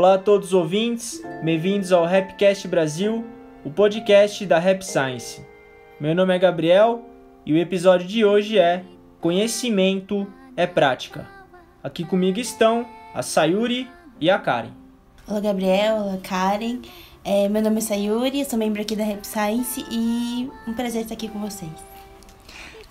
Olá a todos os ouvintes, bem-vindos ao Rapcast Brasil, o podcast da Rap Science. Meu nome é Gabriel e o episódio de hoje é Conhecimento é Prática. Aqui comigo estão a Sayuri e a Karen. Olá Gabriel, olá Karen. É, meu nome é Sayuri, sou membro aqui da Rap Science e um prazer estar aqui com vocês.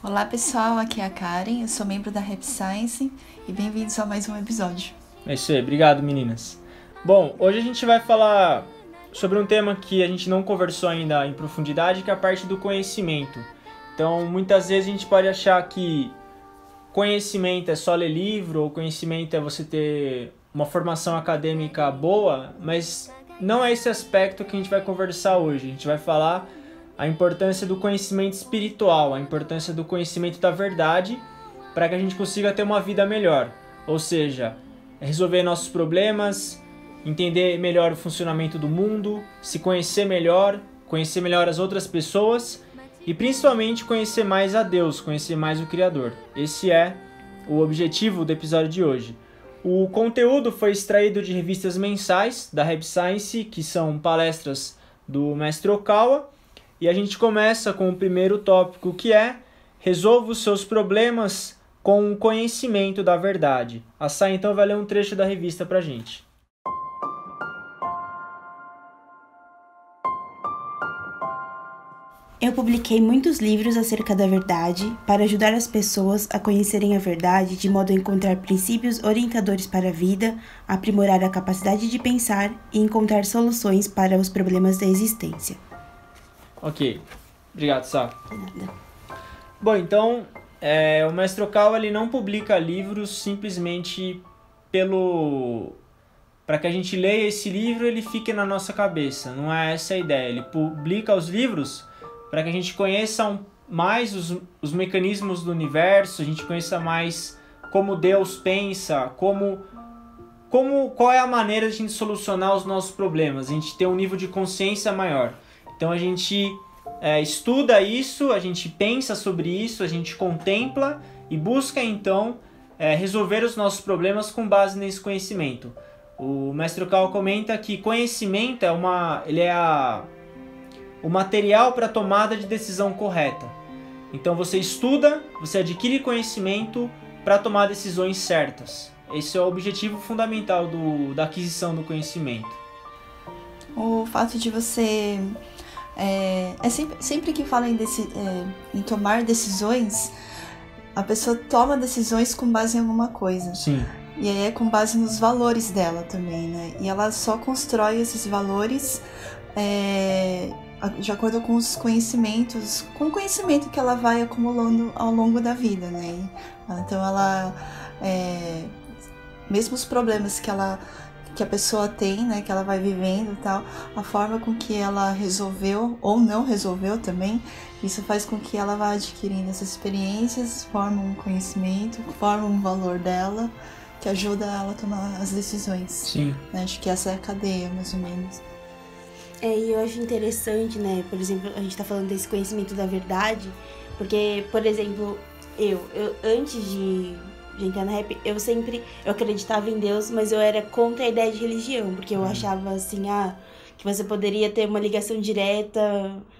Olá pessoal, aqui é a Karen, eu sou membro da Rap Science e bem-vindos a mais um episódio. É isso aí, obrigado meninas. Bom, hoje a gente vai falar sobre um tema que a gente não conversou ainda em profundidade, que é a parte do conhecimento. Então, muitas vezes a gente pode achar que conhecimento é só ler livro, ou conhecimento é você ter uma formação acadêmica boa, mas não é esse aspecto que a gente vai conversar hoje. A gente vai falar a importância do conhecimento espiritual, a importância do conhecimento da verdade, para que a gente consiga ter uma vida melhor. Ou seja, resolver nossos problemas, entender melhor o funcionamento do mundo, se conhecer melhor, conhecer melhor as outras pessoas e principalmente conhecer mais a Deus, conhecer mais o Criador. Esse é o objetivo do episódio de hoje. O conteúdo foi extraído de revistas mensais da Rap Science, que são palestras do mestre Okawa, e a gente começa com o primeiro tópico que é resolva os seus problemas com o conhecimento da verdade. A Sai então vai ler um trecho da revista pra gente. Eu publiquei muitos livros acerca da verdade para ajudar as pessoas a conhecerem a verdade de modo a encontrar princípios orientadores para a vida, aprimorar a capacidade de pensar e encontrar soluções para os problemas da existência. Ok, obrigado, Sá. Bom, então é, o Mestre Okawa ele não publica livros simplesmente pelo para que a gente leia esse livro ele fique na nossa cabeça. Não é essa a ideia. Ele publica os livros para que a gente conheça mais os, os mecanismos do universo, a gente conheça mais como Deus pensa, como, como qual é a maneira de a gente solucionar os nossos problemas, a gente ter um nível de consciência maior. Então a gente é, estuda isso, a gente pensa sobre isso, a gente contempla e busca então é, resolver os nossos problemas com base nesse conhecimento. O mestre Cal comenta que conhecimento é uma, ele é a o material para a tomada de decisão correta. Então você estuda, você adquire conhecimento para tomar decisões certas. Esse é o objetivo fundamental do, da aquisição do conhecimento. O fato de você. É, é sempre, sempre que fala em, é, em tomar decisões, a pessoa toma decisões com base em alguma coisa. Sim. E aí é com base nos valores dela também, né? E ela só constrói esses valores é, de acordo com os conhecimentos, com o conhecimento que ela vai acumulando ao longo da vida, né? Então ela, é, mesmo os problemas que ela que a pessoa tem, né, que ela vai vivendo e tal, a forma com que ela resolveu ou não resolveu também, isso faz com que ela vá adquirindo essas experiências, forma um conhecimento, forma um valor dela, que ajuda ela a tomar as decisões. Sim. Né? Acho que essa é a cadeia, mais ou menos. É, e eu acho interessante, né? Por exemplo, a gente tá falando desse conhecimento da verdade, porque, por exemplo, eu, eu antes de, de entrar na rap, eu sempre eu acreditava em Deus, mas eu era contra a ideia de religião, porque eu uhum. achava assim, ah, que você poderia ter uma ligação direta,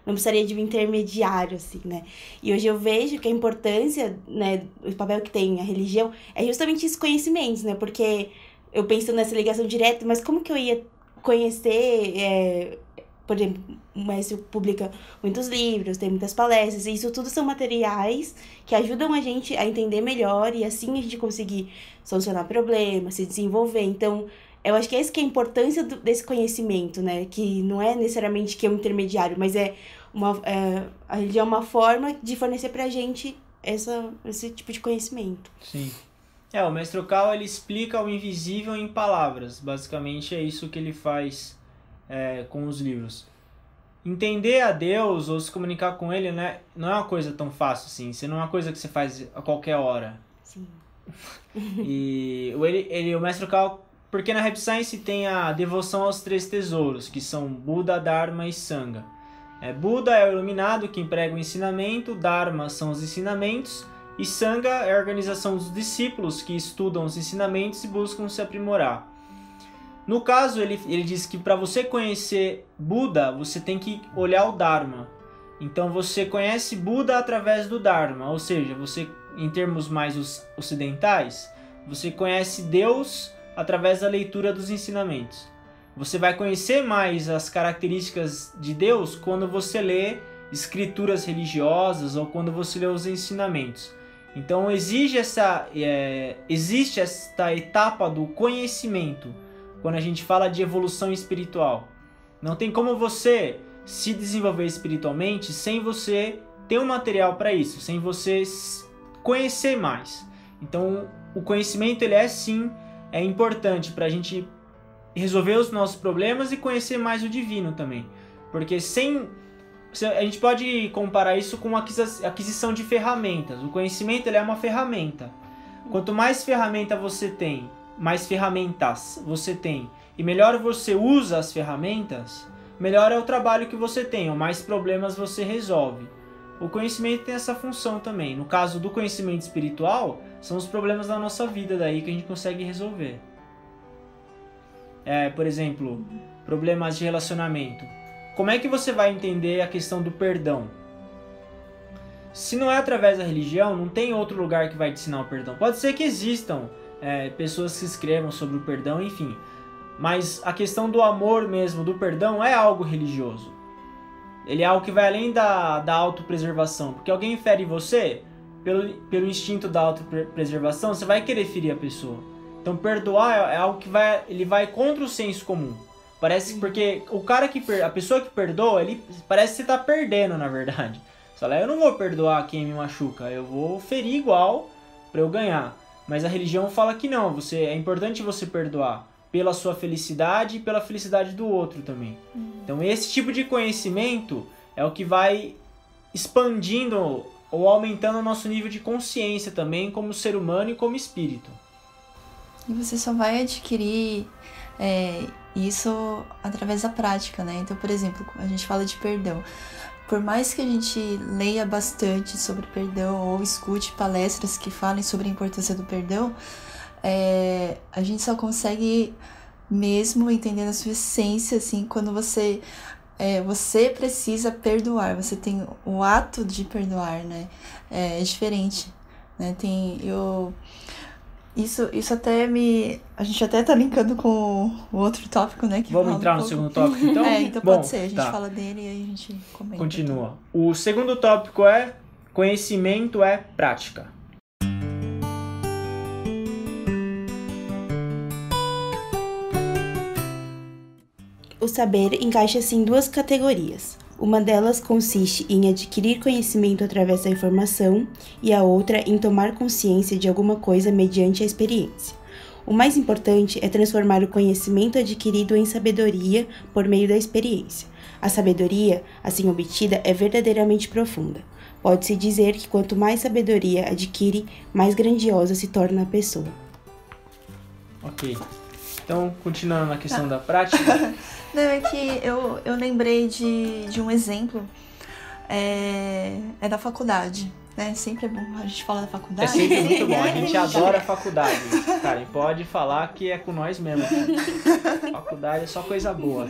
não precisaria de um intermediário, assim, né? E hoje eu vejo que a importância, né, o papel que tem a religião é justamente esse conhecimento, né? Porque eu penso nessa ligação direta, mas como que eu ia conhecer é, por exemplo, o Maestro publica muitos livros, tem muitas palestras, e isso tudo são materiais que ajudam a gente a entender melhor e assim a gente conseguir solucionar problemas, se desenvolver. Então, eu acho que essa que é a importância do, desse conhecimento, né? Que não é necessariamente que é um intermediário, mas é uma, é, a religião é uma forma de fornecer pra gente essa, esse tipo de conhecimento. Sim. É, o Mestre Cal, ele explica o invisível em palavras. Basicamente é isso que ele faz é, com os livros. Entender a Deus ou se comunicar com Ele não é, não é uma coisa tão fácil assim. Isso não é uma coisa que você faz a qualquer hora. Sim. e ele, ele, o Mestre Cal, porque na Rap Science tem a devoção aos três tesouros, que são Buda, Dharma e Sangha. É, Buda é o iluminado que emprega o ensinamento, Dharma são os ensinamentos, e Sangha é a organização dos discípulos que estudam os ensinamentos e buscam se aprimorar. No caso, ele, ele diz que para você conhecer Buda, você tem que olhar o Dharma. Então você conhece Buda através do Dharma, ou seja, você, em termos mais ocidentais, você conhece Deus através da leitura dos ensinamentos. Você vai conhecer mais as características de Deus quando você lê escrituras religiosas ou quando você lê os ensinamentos. Então exige essa, é, existe esta etapa do conhecimento quando a gente fala de evolução espiritual. Não tem como você se desenvolver espiritualmente sem você ter um material para isso, sem você conhecer mais. Então o conhecimento ele é sim é importante para a gente resolver os nossos problemas e conhecer mais o divino também, porque sem a gente pode comparar isso com a aquisição de ferramentas. O conhecimento ele é uma ferramenta. Quanto mais ferramenta você tem, mais ferramentas você tem, e melhor você usa as ferramentas, melhor é o trabalho que você tem, ou mais problemas você resolve. O conhecimento tem essa função também. No caso do conhecimento espiritual, são os problemas da nossa vida daí que a gente consegue resolver. É, por exemplo, problemas de relacionamento como é que você vai entender a questão do perdão? Se não é através da religião, não tem outro lugar que vai te ensinar o perdão. Pode ser que existam é, pessoas que escrevam sobre o perdão, enfim. Mas a questão do amor mesmo, do perdão, é algo religioso. Ele é algo que vai além da, da autopreservação. Porque alguém fere você, pelo, pelo instinto da autopreservação, você vai querer ferir a pessoa. Então perdoar é, é algo que vai, ele vai contra o senso comum. Parece porque o cara que per... a pessoa que perdoa, ele parece que você tá perdendo, na verdade. Você fala, eu não vou perdoar quem me machuca, eu vou ferir igual para eu ganhar. Mas a religião fala que não, você é importante você perdoar pela sua felicidade e pela felicidade do outro também. Uhum. Então esse tipo de conhecimento é o que vai expandindo ou aumentando o nosso nível de consciência também como ser humano e como espírito. E você só vai adquirir é, isso através da prática, né? Então, por exemplo, a gente fala de perdão. Por mais que a gente leia bastante sobre perdão ou escute palestras que falem sobre a importância do perdão, é, a gente só consegue mesmo entender a sua essência, assim, quando você é, você precisa perdoar, você tem o ato de perdoar, né? É, é diferente, né? Tem eu isso, isso até me. A gente até tá linkando com o outro tópico, né? Vamos entrar um no segundo tópico, então? é, então Bom, pode ser. A gente tá. fala dele e aí a gente comenta. Continua. O segundo tópico é conhecimento é prática. O saber encaixa-se em duas categorias: uma delas consiste em adquirir conhecimento através da informação e a outra em tomar consciência de alguma coisa mediante a experiência. O mais importante é transformar o conhecimento adquirido em sabedoria por meio da experiência. A sabedoria, assim obtida, é verdadeiramente profunda. Pode-se dizer que quanto mais sabedoria adquire, mais grandiosa se torna a pessoa. Ok. Então, continuando na questão da prática. Não, é que eu, eu lembrei de, de um exemplo. É, é da faculdade. Né? Sempre é bom a gente falar da faculdade. É sempre muito bom, a gente adora a faculdade. Cara, e pode falar que é com nós mesmo. Faculdade é só coisa boa.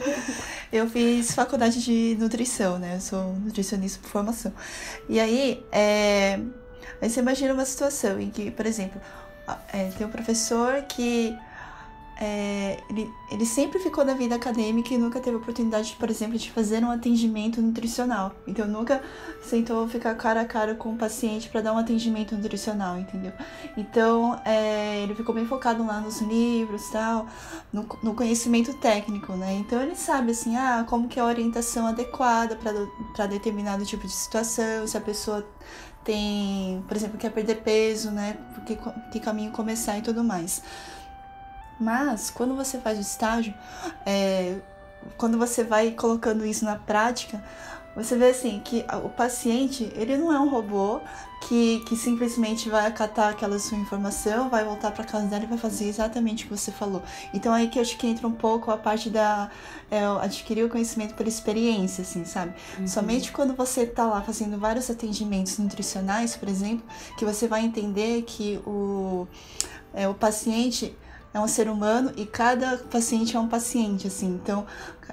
Eu fiz faculdade de nutrição, né? Eu sou nutricionista por formação. E aí, é... aí você imagina uma situação em que, por exemplo, é, tem um professor que é, ele, ele sempre ficou na vida acadêmica e nunca teve oportunidade, por exemplo, de fazer um atendimento nutricional. Então, nunca sentou ficar cara a cara com o paciente para dar um atendimento nutricional, entendeu? Então, é, ele ficou bem focado lá nos livros tal, no, no conhecimento técnico, né? Então, ele sabe, assim, ah, como que é a orientação adequada para determinado tipo de situação, se a pessoa tem, por exemplo, quer perder peso, né? Porque, que caminho começar e tudo mais. Mas quando você faz o estágio, é, quando você vai colocando isso na prática, você vê assim que o paciente ele não é um robô que, que simplesmente vai acatar aquela sua informação, vai voltar para casa dela e vai fazer exatamente o que você falou. Então aí que eu acho que entra um pouco a parte da é, adquirir o conhecimento por experiência, assim, sabe? Uhum. Somente quando você tá lá fazendo vários atendimentos nutricionais, por exemplo, que você vai entender que o, é, o paciente é um ser humano e cada paciente é um paciente, assim. Então,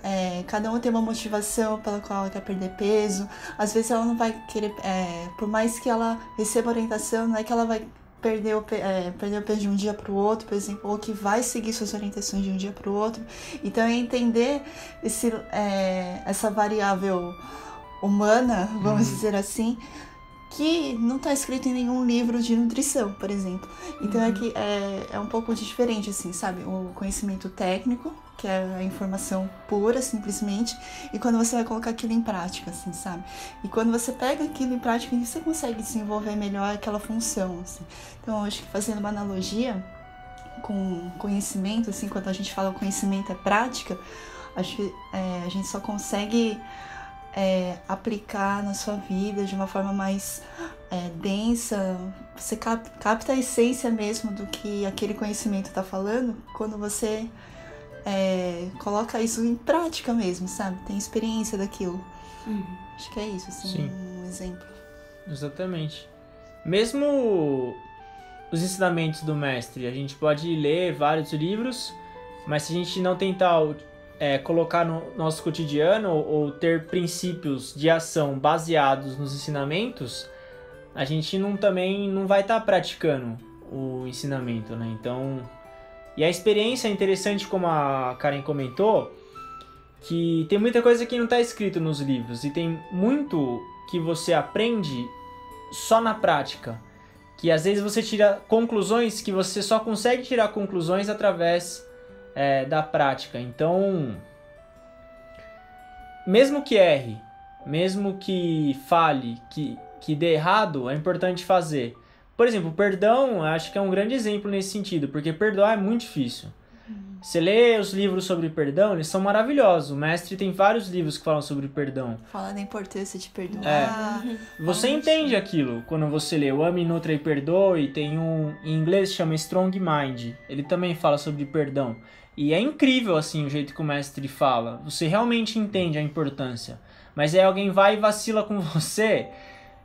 é, cada um tem uma motivação pela qual ela quer perder peso. Às vezes ela não vai querer, é, por mais que ela receba orientação, não é que ela vai perder o, é, perder o peso de um dia para o outro, por exemplo, ou que vai seguir suas orientações de um dia para o outro. Então, é entender esse, é, essa variável humana, vamos uhum. dizer assim, que não está escrito em nenhum livro de nutrição, por exemplo. Então é uhum. é que é, é um pouco diferente, assim, sabe? O conhecimento técnico, que é a informação pura, simplesmente, e quando você vai colocar aquilo em prática, assim, sabe? E quando você pega aquilo em prática, você consegue desenvolver melhor aquela função, assim. Então, acho que fazendo uma analogia com conhecimento, assim, quando a gente fala conhecimento é prática, acho que é, a gente só consegue é, aplicar na sua vida de uma forma mais é, densa, você cap capta a essência mesmo do que aquele conhecimento está falando quando você é, coloca isso em prática mesmo, sabe? Tem experiência daquilo. Uhum. Acho que é isso, assim, Sim. um exemplo. Exatamente. Mesmo os ensinamentos do mestre, a gente pode ler vários livros, mas se a gente não tentar é, colocar no nosso cotidiano ou ter princípios de ação baseados nos ensinamentos, a gente não também não vai estar tá praticando o ensinamento, né? Então, e a experiência é interessante, como a Karen comentou, que tem muita coisa que não está escrito nos livros e tem muito que você aprende só na prática. Que às vezes você tira conclusões que você só consegue tirar conclusões através é, da prática. Então, mesmo que erre, mesmo que fale, que, que dê errado, é importante fazer. Por exemplo, perdão, acho que é um grande exemplo nesse sentido, porque perdoar é muito difícil. Você lê os livros sobre perdão, eles são maravilhosos. O mestre tem vários livros que falam sobre perdão. Fala da importância de perdoar. É. Você entende aquilo quando você lê o Ame, Nutra e Perdoe. Tem um em inglês chama Strong Mind. Ele também fala sobre perdão. E é incrível assim o jeito que o mestre fala. Você realmente entende a importância. Mas aí alguém vai e vacila com você.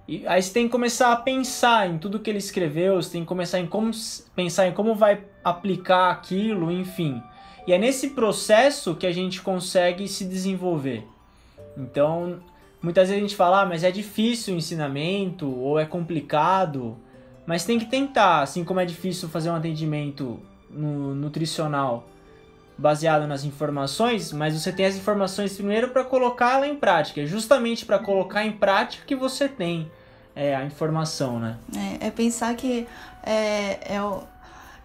E aí você tem que começar a pensar em tudo que ele escreveu, você tem que começar em como pensar em como vai aplicar aquilo, enfim. E é nesse processo que a gente consegue se desenvolver. Então, muitas vezes a gente fala, ah, mas é difícil o ensinamento, ou é complicado, mas tem que tentar, assim como é difícil fazer um atendimento no, nutricional baseado nas informações, mas você tem as informações primeiro para colocá-la em prática, é justamente para colocar em prática que você tem é, a informação, né? É, é pensar que é, é,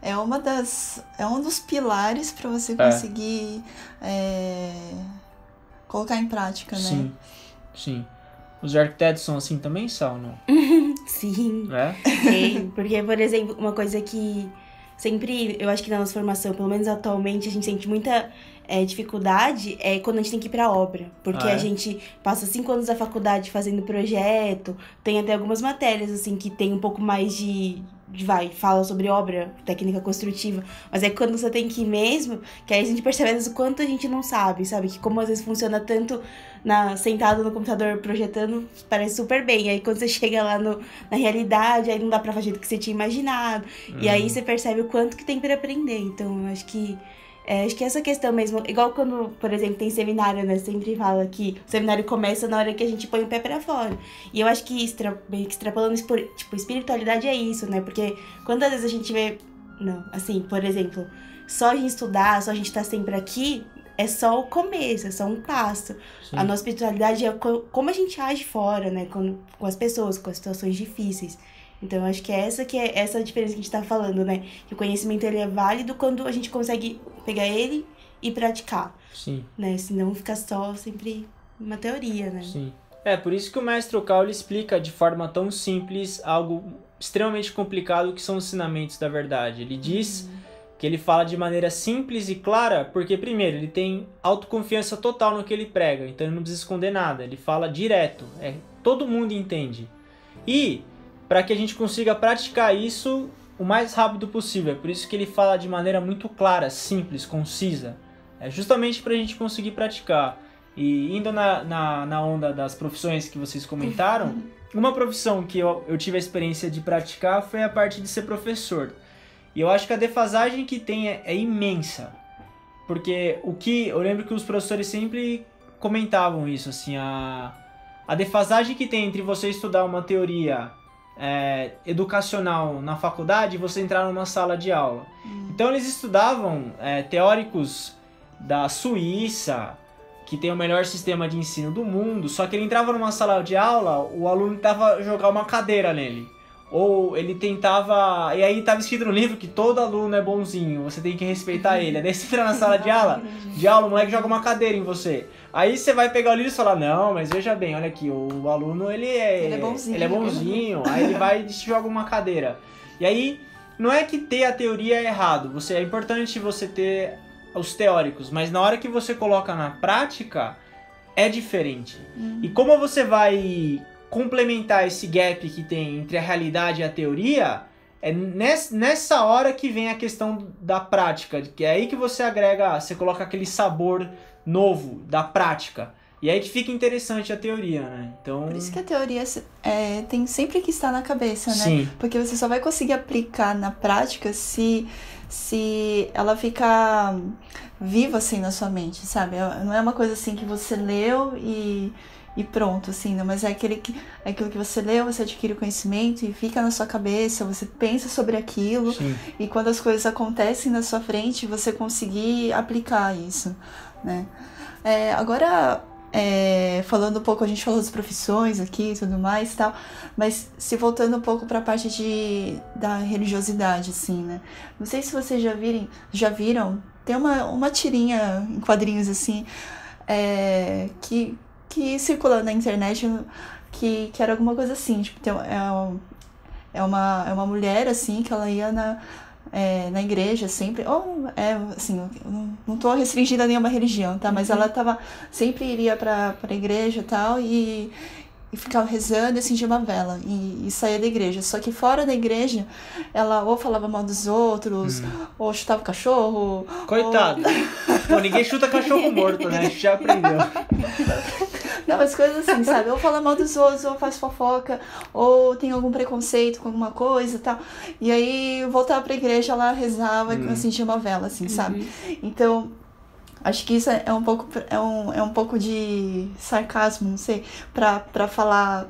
é uma das é um dos pilares para você é. conseguir é, colocar em prática, né? Sim, sim. Os arquitetos são assim também, Sal, não? sim. É? Sim, porque, por exemplo, uma coisa que sempre, eu acho que na nossa formação, pelo menos atualmente, a gente sente muita é, dificuldade é quando a gente tem que ir pra obra. Porque ah, é? a gente passa cinco anos da faculdade fazendo projeto, tem até algumas matérias, assim, que tem um pouco mais de, vai, fala sobre obra, técnica construtiva, mas é quando você tem que ir mesmo, que aí a gente percebe às vezes o quanto a gente não sabe, sabe? Que como às vezes funciona tanto na, sentado no computador projetando, parece super bem. Aí quando você chega lá no, na realidade, aí não dá pra fazer do que você tinha imaginado. Uhum. E aí uhum. você percebe o quanto que tem para aprender. Então, eu acho que é, acho que essa questão mesmo, igual quando, por exemplo, tem seminário, né? Sempre fala que o seminário começa na hora que a gente põe o pé para fora. E eu acho que, extra, extrapolando isso por, tipo, espiritualidade é isso, né? Porque quantas vezes a gente vê. Não, assim, por exemplo, só a gente estudar, só a gente estar tá sempre aqui, é só o começo, é só um passo. Sim. A nossa espiritualidade é como a gente age fora, né? Com, com as pessoas, com as situações difíceis. Então, acho que é essa que é essa diferença que a gente está falando, né? Que o conhecimento ele é válido quando a gente consegue pegar ele e praticar. Sim. Né? Senão fica só sempre uma teoria, né? Sim. É, por isso que o mestre Okauli explica de forma tão simples algo extremamente complicado que são os ensinamentos da verdade. Ele diz uhum. que ele fala de maneira simples e clara, porque primeiro, ele tem autoconfiança total no que ele prega, então ele não precisa esconder nada, ele fala direto, é, todo mundo entende. E para que a gente consiga praticar isso o mais rápido possível. É por isso que ele fala de maneira muito clara, simples, concisa. É justamente para a gente conseguir praticar. E indo na, na, na, onda das profissões que vocês comentaram, uma profissão que eu, eu tive a experiência de praticar foi a parte de ser professor. E eu acho que a defasagem que tem é, é imensa. Porque o que. Eu lembro que os professores sempre comentavam isso, assim, a, a defasagem que tem entre você estudar uma teoria é, educacional na faculdade e você entrar numa sala de aula. Hum. Então eles estudavam é, teóricos da Suíça, que tem o melhor sistema de ensino do mundo, só que ele entrava numa sala de aula, o aluno tentava jogar uma cadeira nele. Ou ele tentava. E aí tava escrito no livro que todo aluno é bonzinho, você tem que respeitar ele. Aí você entra na sala de aula, de aula, o moleque joga uma cadeira em você. Aí você vai pegar o livro e falar, não, mas veja bem, olha aqui, o aluno ele é. Ele é bonzinho. Ele é bonzinho. aí ele vai e te joga uma cadeira. E aí, não é que ter a teoria é errado. Você, é importante você ter os teóricos, mas na hora que você coloca na prática, é diferente. Uhum. E como você vai complementar esse gap que tem entre a realidade e a teoria, é nessa hora que vem a questão da prática, que é aí que você agrega, você coloca aquele sabor novo da prática. E aí que fica interessante a teoria, né? Então... Por isso que a teoria é, tem sempre que estar na cabeça, né? Sim. Porque você só vai conseguir aplicar na prática se se ela ficar viva assim na sua mente, sabe? É, não é uma coisa assim que você leu e, e pronto, assim, não, mas é, aquele que, é aquilo que você leu, você adquire o conhecimento e fica na sua cabeça, você pensa sobre aquilo Sim. e quando as coisas acontecem na sua frente, você conseguir aplicar isso, né? É, agora, é, falando um pouco, a gente falou das profissões aqui e tudo mais e tal, mas se voltando um pouco para a parte de, da religiosidade, assim, né? Não sei se vocês já, virem, já viram, tem uma, uma tirinha em quadrinhos, assim, é, que, que circula na internet que, que era alguma coisa assim, tipo, tem, é, é, uma, é uma mulher, assim, que ela ia na é, na igreja sempre, ou é assim, não estou restringida a nenhuma religião, tá? Mas uhum. ela tava sempre iria para a igreja e tal e, e ficava rezando e acendia uma vela e, e, saía da igreja. Só que fora da igreja, ela ou falava mal dos outros, uhum. ou chutava o cachorro. Coitado. Ou... Pô, ninguém chuta cachorro morto, né? A gente já aprendeu. Não, mas coisas assim, sabe? Ou fala mal dos outros, ou faz fofoca, ou tem algum preconceito com alguma coisa e tal. E aí eu voltava pra igreja, ela rezava e assim, tinha uma vela, assim, sabe? Uhum. Então, acho que isso é um pouco, é um, é um pouco de sarcasmo, não sei, pra, pra falar.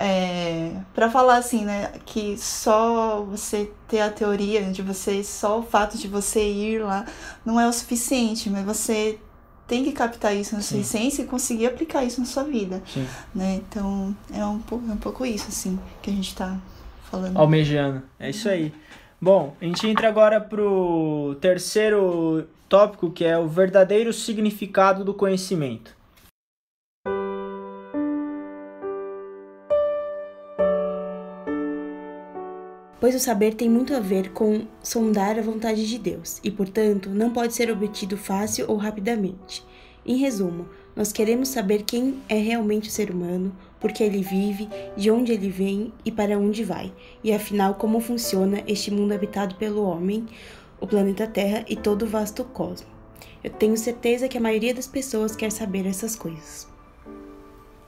É, para falar assim, né, que só você ter a teoria de você, só o fato de você ir lá não é o suficiente, mas você tem que captar isso na sua Sim. essência e conseguir aplicar isso na sua vida. Sim. Né? Então, é um, pouco, é um pouco isso, assim, que a gente está falando. Almejando. É isso aí. Bom, a gente entra agora pro terceiro tópico, que é o verdadeiro significado do conhecimento. Pois o saber tem muito a ver com sondar a vontade de Deus e, portanto, não pode ser obtido fácil ou rapidamente. Em resumo, nós queremos saber quem é realmente o ser humano, por que ele vive, de onde ele vem e para onde vai, e afinal como funciona este mundo habitado pelo homem, o planeta Terra e todo o vasto cosmo. Eu tenho certeza que a maioria das pessoas quer saber essas coisas.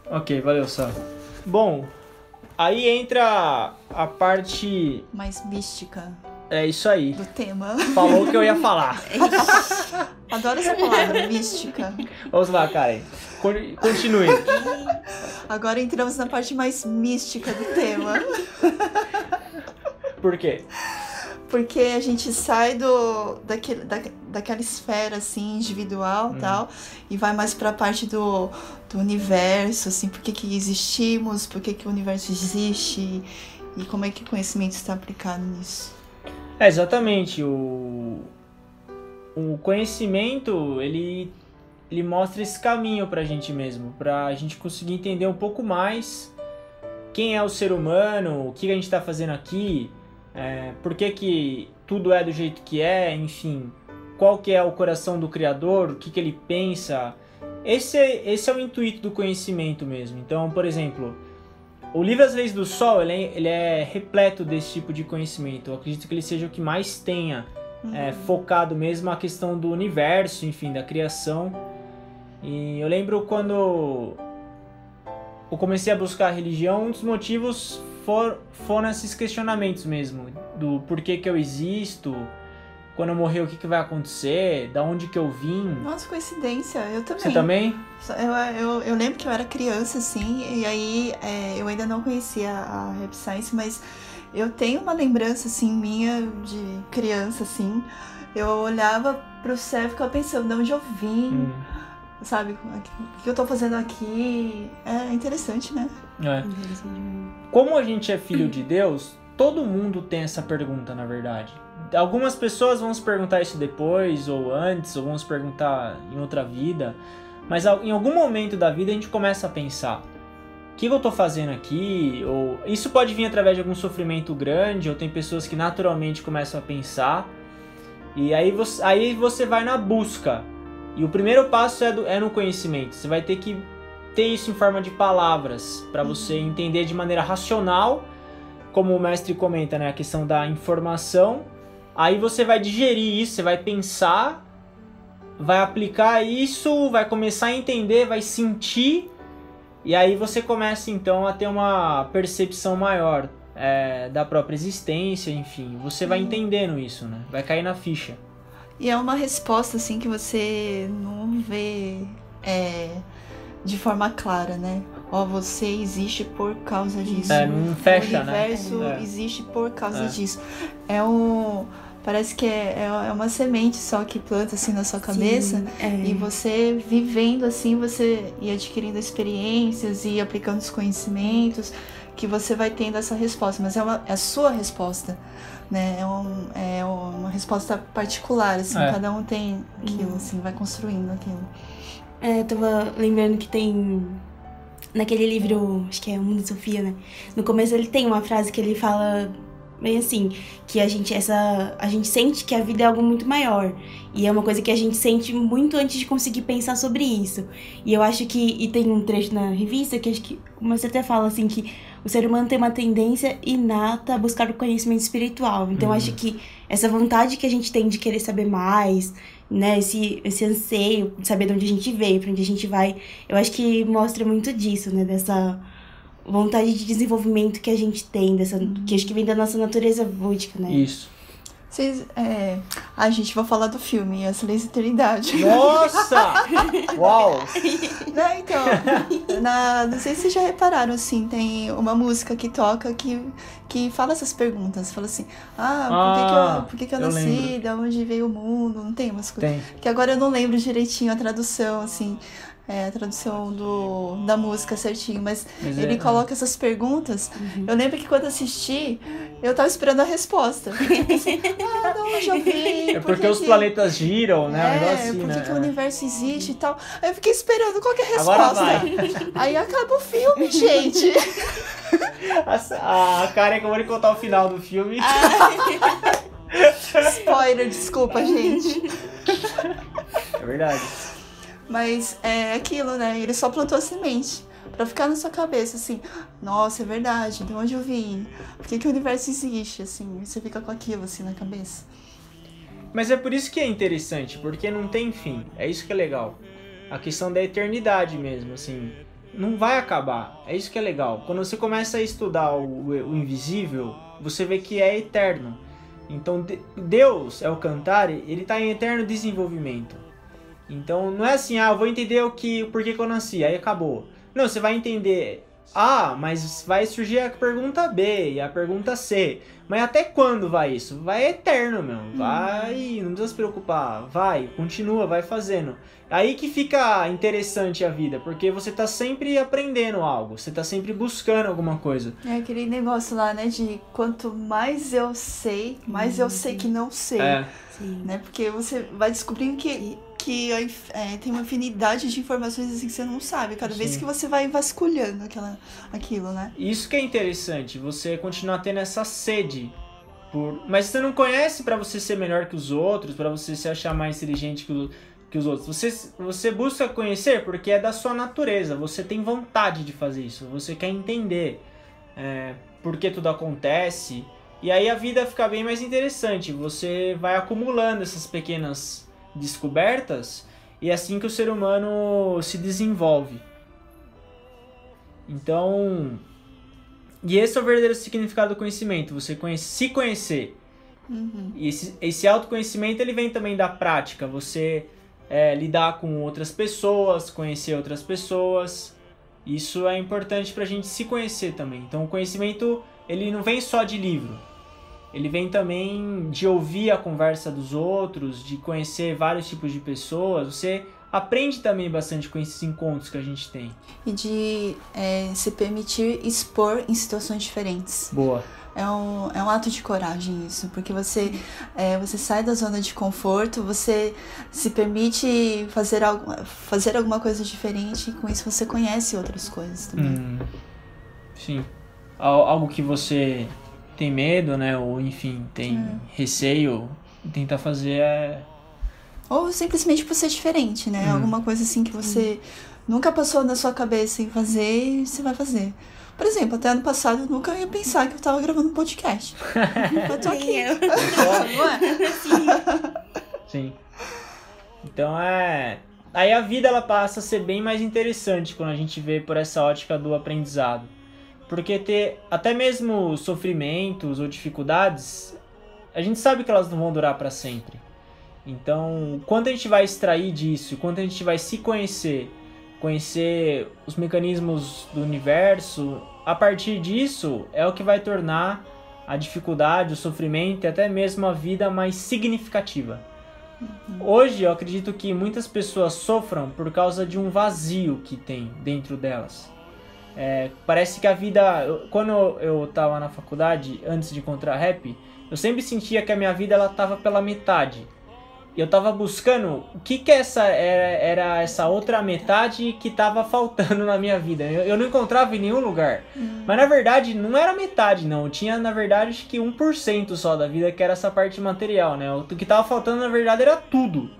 Ok, valeu, Sá. Bom, Aí entra a parte. Mais mística. É isso aí. Do tema. Falou que eu ia falar. Adoro essa palavra, mística. Vamos lá, Karen. Continue. Agora entramos na parte mais mística do tema. Por quê? Porque a gente sai do daquele, da, daquela esfera assim individual hum. tal e vai mais para a parte do, do universo assim por que, que existimos por que, que o universo existe e como é que o conhecimento está aplicado nisso é, exatamente o o conhecimento ele ele mostra esse caminho para a gente mesmo para a gente conseguir entender um pouco mais quem é o ser humano o que a gente está fazendo aqui é, por que, que tudo é do jeito que é, enfim, qual que é o coração do criador, o que, que ele pensa. Esse é, esse é o intuito do conhecimento mesmo. Então, por exemplo, o livro As Leis do Sol, ele é, ele é repleto desse tipo de conhecimento. Eu acredito que ele seja o que mais tenha uhum. é, focado mesmo a questão do universo, enfim, da criação. E eu lembro quando eu comecei a buscar a religião, um dos motivos for, foram esses questionamentos mesmo, do porquê que eu existo, quando eu morrer o que, que vai acontecer, da onde que eu vim. Nossa, coincidência, eu também. Você também? Eu, eu, eu lembro que eu era criança, assim, e aí é, eu ainda não conhecia a Rap Science, mas eu tenho uma lembrança, assim, minha de criança, assim. Eu olhava pro céu e ficava pensando, de onde eu vim, Hum, sabe? O que eu tô fazendo aqui? É interessante, né? é. Como a gente é filho de Deus, todo mundo tem essa pergunta, na verdade. Algumas pessoas vão se perguntar isso depois, ou antes, ou vão se perguntar em outra vida. Mas em algum momento da vida a gente começa a pensar: o que eu tô fazendo aqui? Ou isso pode vir através de algum sofrimento grande, ou tem pessoas que naturalmente começam a pensar. E aí você, aí você vai na busca. E o primeiro passo é, do- é no conhecimento. Você vai ter que ter isso em forma de palavras para você entender de maneira racional, como o mestre comenta, né, a questão da informação. Aí você vai digerir isso, você vai pensar, vai aplicar isso, vai começar a entender, vai sentir, e aí você começa então a ter uma percepção maior é, da própria existência, enfim. Você vai entendendo isso, né? Vai cair na ficha. E é uma resposta, assim, que você não vê é, de forma clara, né? Ó, você existe por causa disso. É, não fecha, o né? universo É. existe por causa É. disso. É um. Parece que é, é é uma semente só que planta assim na sua cabeça. Sim, é. E você vivendo assim, você e adquirindo experiências e aplicando os conhecimentos, que você vai tendo essa resposta. Mas é, uma, é a sua resposta, né? É, um, é uma resposta particular, assim. É. Cada um tem aquilo, assim, vai construindo aquilo. É, eu tava lembrando que tem. Naquele livro, acho que é O Mundo de Sofia, né? No começo ele tem uma frase que ele fala bem assim, que a gente essa a gente sente que a vida é algo muito maior. E é uma coisa que a gente sente muito antes de conseguir pensar sobre isso. E eu acho que e tem um trecho na revista que acho que você até fala assim que o ser humano tem uma tendência inata a buscar o conhecimento espiritual. Então eu acho que essa vontade que a gente tem de querer saber mais, né, esse, esse anseio de saber de onde a gente veio, pra onde a gente vai, eu acho que mostra muito disso, né, dessa vontade de desenvolvimento que a gente tem, dessa, que acho que vem da nossa natureza búdica, né? Isso. Vocês. É... Ai, gente, vou falar do filme, As Leis da Eternidade. Nossa! Uau! Né, então, na, não sei se vocês já repararam, assim, tem uma música que toca que, que fala essas perguntas. Fala assim, ah, por que, que Ah, eu, por que, que eu, eu nasci? lembro. Da onde veio o mundo? Não tem umas coisas. Que agora eu não lembro direitinho a tradução, assim, é, a tradução do, da música certinho, mas, Mas ele é- coloca essas perguntas. Uhum. Eu lembro que quando assisti, eu tava esperando a resposta. Tipo assim, ah, onde eu vim? É Por porque que os planetas giram, né? Um é, negócio assim, por né? que o universo existe e tal. Aí eu fiquei esperando qual é a resposta. Aí acaba o filme, gente. A, a Karen acabou de contar o final do filme. Spoiler, desculpa, gente. É verdade. Mas é aquilo, né? Ele só plantou a semente. Pra ficar na sua cabeça, assim, nossa, é verdade, de onde eu vim? Por que, que o universo existe, assim? Você fica com aquilo, assim, na cabeça. Mas é por isso que é interessante, porque não tem fim. É isso que é legal. A questão da eternidade mesmo, assim. Não vai acabar. É isso que é legal. Quando você começa a estudar o, o invisível, você vê que é eterno. Então de- Deus é o cantar, ele está em eterno desenvolvimento. Então não é assim, ah, eu vou entender o que, por que, que eu nasci, aí acabou. Não, você vai entender. Ah, mas vai surgir a pergunta B e a pergunta C. Mas até quando vai isso? Vai eterno, meu. Vai, não precisa se preocupar. Vai, continua, vai fazendo. Aí que fica interessante a vida, porque você tá sempre aprendendo algo, você tá sempre buscando alguma coisa. É aquele negócio lá, né? De quanto mais eu sei, mais eu sei que não sei. É, Sim. Né? Porque você vai descobrindo que, que é, tem uma infinidade de informações assim que você não sabe. Cada vez Sim. que você vai vasculhando aquela, aquilo, né? isso que é interessante, você continuar tendo essa sede por, mas você não conhece pra você ser melhor que os outros, pra você se achar mais inteligente que, o- que os outros. Você, você busca conhecer porque é da sua natureza, você tem vontade de fazer isso, você quer entender é, por que tudo acontece. E aí a vida fica bem mais interessante. Você vai acumulando essas pequenas descobertas e é assim que o ser humano se desenvolve. Então, e esse é o verdadeiro significado do conhecimento, você conhece, se conhecer. Uhum. E esse, esse autoconhecimento ele vem também da prática, você é, lidar com outras pessoas, conhecer outras pessoas. Isso é importante para a gente se conhecer também. Então o conhecimento ele não vem só de livro, ele vem também de ouvir a conversa dos outros, de conhecer vários tipos de pessoas. Você aprende também bastante com esses encontros que a gente tem. E de é, se permitir expor em situações diferentes. Boa. É um, é um ato de coragem isso, porque você, é, você sai da zona de conforto, você se permite fazer, algo, fazer alguma coisa diferente e com isso você conhece outras coisas também. Hum, sim. Al- Algo que você tem medo, né? Ou enfim, tem receio, tentar fazer é. Ou simplesmente por ser diferente, né? Hum. Alguma coisa assim que você nunca passou na sua cabeça em fazer e você vai fazer. Por exemplo, até ano passado eu nunca ia pensar que eu tava gravando um podcast. eu tô aqui. Eu. Não é? Sim. Então é. Aí a vida ela passa a ser bem mais interessante quando a gente vê por essa ótica do aprendizado. Porque ter até mesmo sofrimentos ou dificuldades, a gente sabe que elas não vão durar para sempre. Então, quanto a gente vai extrair disso, quanto a gente vai se conhecer, conhecer os mecanismos do universo, a partir disso é o que vai tornar a dificuldade, o sofrimento e até mesmo a vida mais significativa. Hoje eu acredito que muitas pessoas sofram por causa de um vazio que tem dentro delas. É, parece que a vida. eu- Quando eu, eu tava na faculdade, antes de encontrar rap, eu sempre sentia que a minha vida ela tava pela metade. E eu tava buscando o que que essa era, era essa outra metade que tava faltando na minha vida. Eu, eu não encontrava em nenhum lugar. Mas na verdade não era metade, não. Tinha na verdade acho que 1% só da vida que era essa parte material, né? O que tava faltando na verdade era tudo,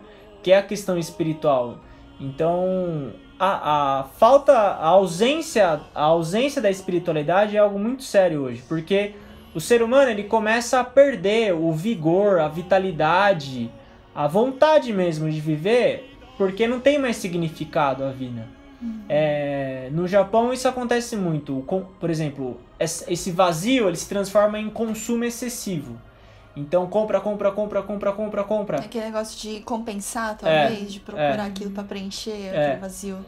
que é a questão espiritual. Então, a, a falta, a ausência, a ausência da espiritualidade é algo muito sério hoje, porque o ser humano ele começa a perder o vigor, a vitalidade, a vontade mesmo de viver, porque não tem mais significado a vida. É, no Japão isso acontece muito. Com- Por exemplo, es- esse vazio ele se transforma em consumo excessivo. Então compra, compra, compra, compra, compra, compra. Aquele negócio de compensar, talvez, de procurar aquilo pra preencher É. aquele vazio.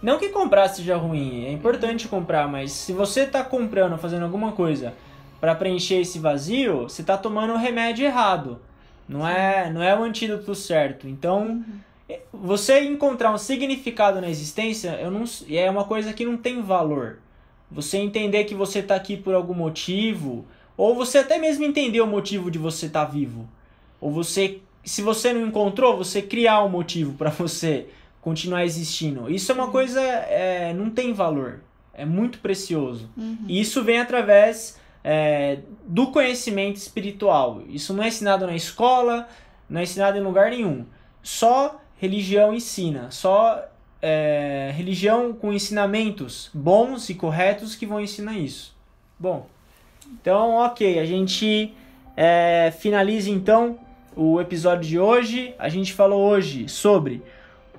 Não que comprar seja ruim, é importante comprar, mas se você tá comprando, fazendo alguma coisa para preencher esse vazio, você tá tomando o remédio errado. Não é, não é o antídoto certo. Então, é- você encontrar um significado na existência, eu não, é uma coisa que não tem valor. Você entender que você tá aqui por algum motivo, ou você até mesmo entender o motivo de você estar vivo. Ou você, se você não encontrou, você criar um motivo para você continuar existindo. Isso é uma coisa, é, não tem valor. É muito precioso. E isso vem através é, do conhecimento espiritual. Isso não é ensinado na escola, não é ensinado em lugar nenhum. Só religião ensina. Só é, religião com ensinamentos bons e corretos que vão ensinar isso. Bom, então, ok, a gente é, finaliza então o episódio de hoje. A gente falou hoje sobre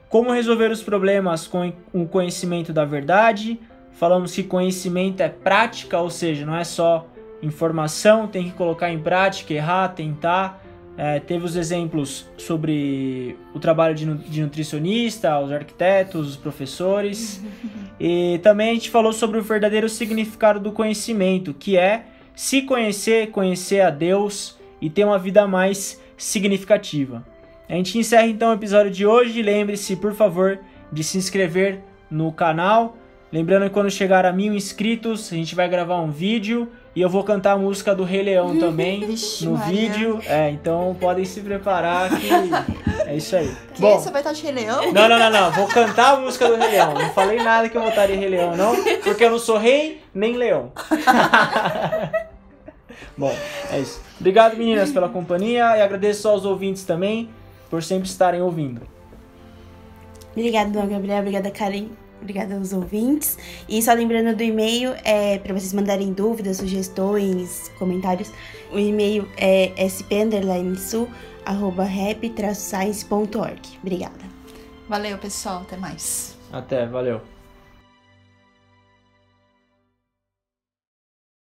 como resolver os problemas com o conhecimento da verdade. Falamos que conhecimento é prática, ou seja, não é só informação, tem que colocar em prática, errar, tentar. É, teve os exemplos sobre o trabalho de, de nutricionista, os arquitetos, os professores. e também a gente falou sobre o verdadeiro significado do conhecimento, que é se conhecer, conhecer a Deus e ter uma vida mais significativa. A gente encerra então o episódio de hoje. Lembre-se, por favor, de se inscrever no canal. Lembrando que quando chegar a mil inscritos, a gente vai gravar um vídeo e eu vou cantar a música do Rei Leão também Vixe, no Maria. vídeo. É, então podem se preparar que é isso aí. Que Bom, você vai estar de Rei Leão? não, não, não, não. Vou cantar a música do Rei Leão. Não falei nada que eu votaria em Rei Leão, não, porque eu não sou rei nem leão. Bom, é isso. Obrigado, meninas, pela companhia e agradeço aos ouvintes também por sempre estarem ouvindo. Obrigada, Dona Gabriel. Obrigada, Karen. Obrigada aos ouvintes. E só lembrando do e-mail, é para vocês mandarem dúvidas, sugestões, comentários. O e-mail é sp_su@rap-science.org. Obrigada. Valeu, pessoal. Até mais. Até, valeu.